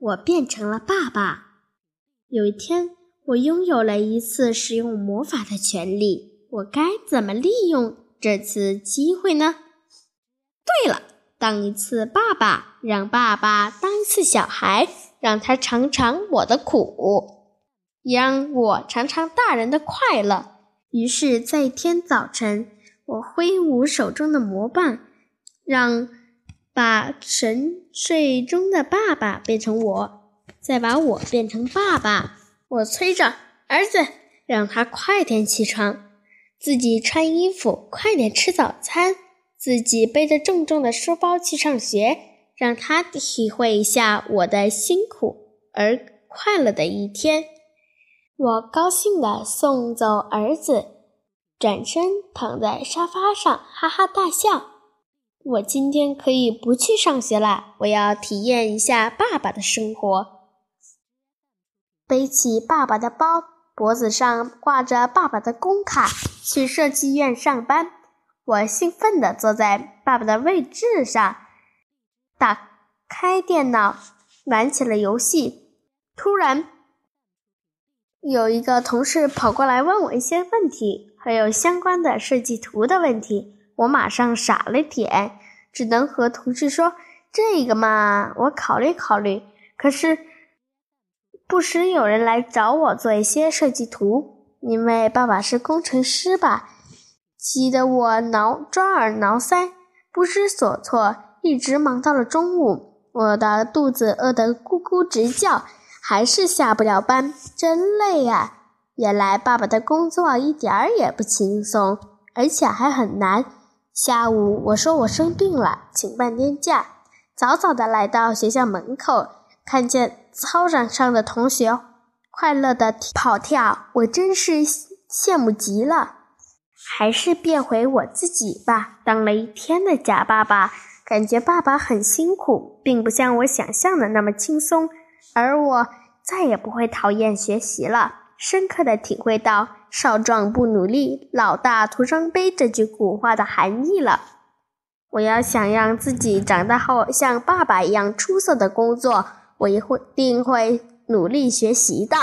我变成了爸爸。有一天，我拥有了一次使用魔法的权利，我该怎么利用这次机会呢？对了，当一次爸爸，让爸爸当一次小孩，让他尝尝我的苦，让我尝尝大人的快乐。于是，在一天早晨，我挥舞手中的魔棒，让。把沉睡中的爸爸变成我，再把我变成爸爸。我催着儿子，让他快点起床，自己穿衣服，快点吃早餐，自己背着重重的书包去上学，让他体会一下我的辛苦而快乐的一天。我高兴地送走儿子，转身躺在沙发上，哈哈大笑。我今天可以不去上学了，我要体验一下爸爸的生活。背起爸爸的包，脖子上挂着爸爸的工卡，去设计院上班。我兴奋地坐在爸爸的位置上，打开电脑，玩起了游戏。突然，有一个同事跑过来问我一些问题，还有相关的设计图的问题。我马上傻了点，只能和同事说：“这个嘛，我考虑考虑。”可是，不时有人来找我做一些设计图，因为爸爸是工程师吧，急得我挠抓耳挠腮，不知所措，一直忙到了中午。我的肚子饿得咕咕直叫，还是下不了班，真累啊！原来爸爸的工作一点儿也不轻松，而且还很难。下午，我说我生病了，请半天假。早早的来到学校门口，看见操场上的同学快乐的跑跳，我真是羡慕极了。还是变回我自己吧。当了一天的假爸爸，感觉爸爸很辛苦，并不像我想象的那么轻松。而我再也不会讨厌学习了。深刻的体会到“少壮不努力，老大徒伤悲”这句古话的含义了。我要想让自己长大后像爸爸一样出色的工作，我一定会努力学习的。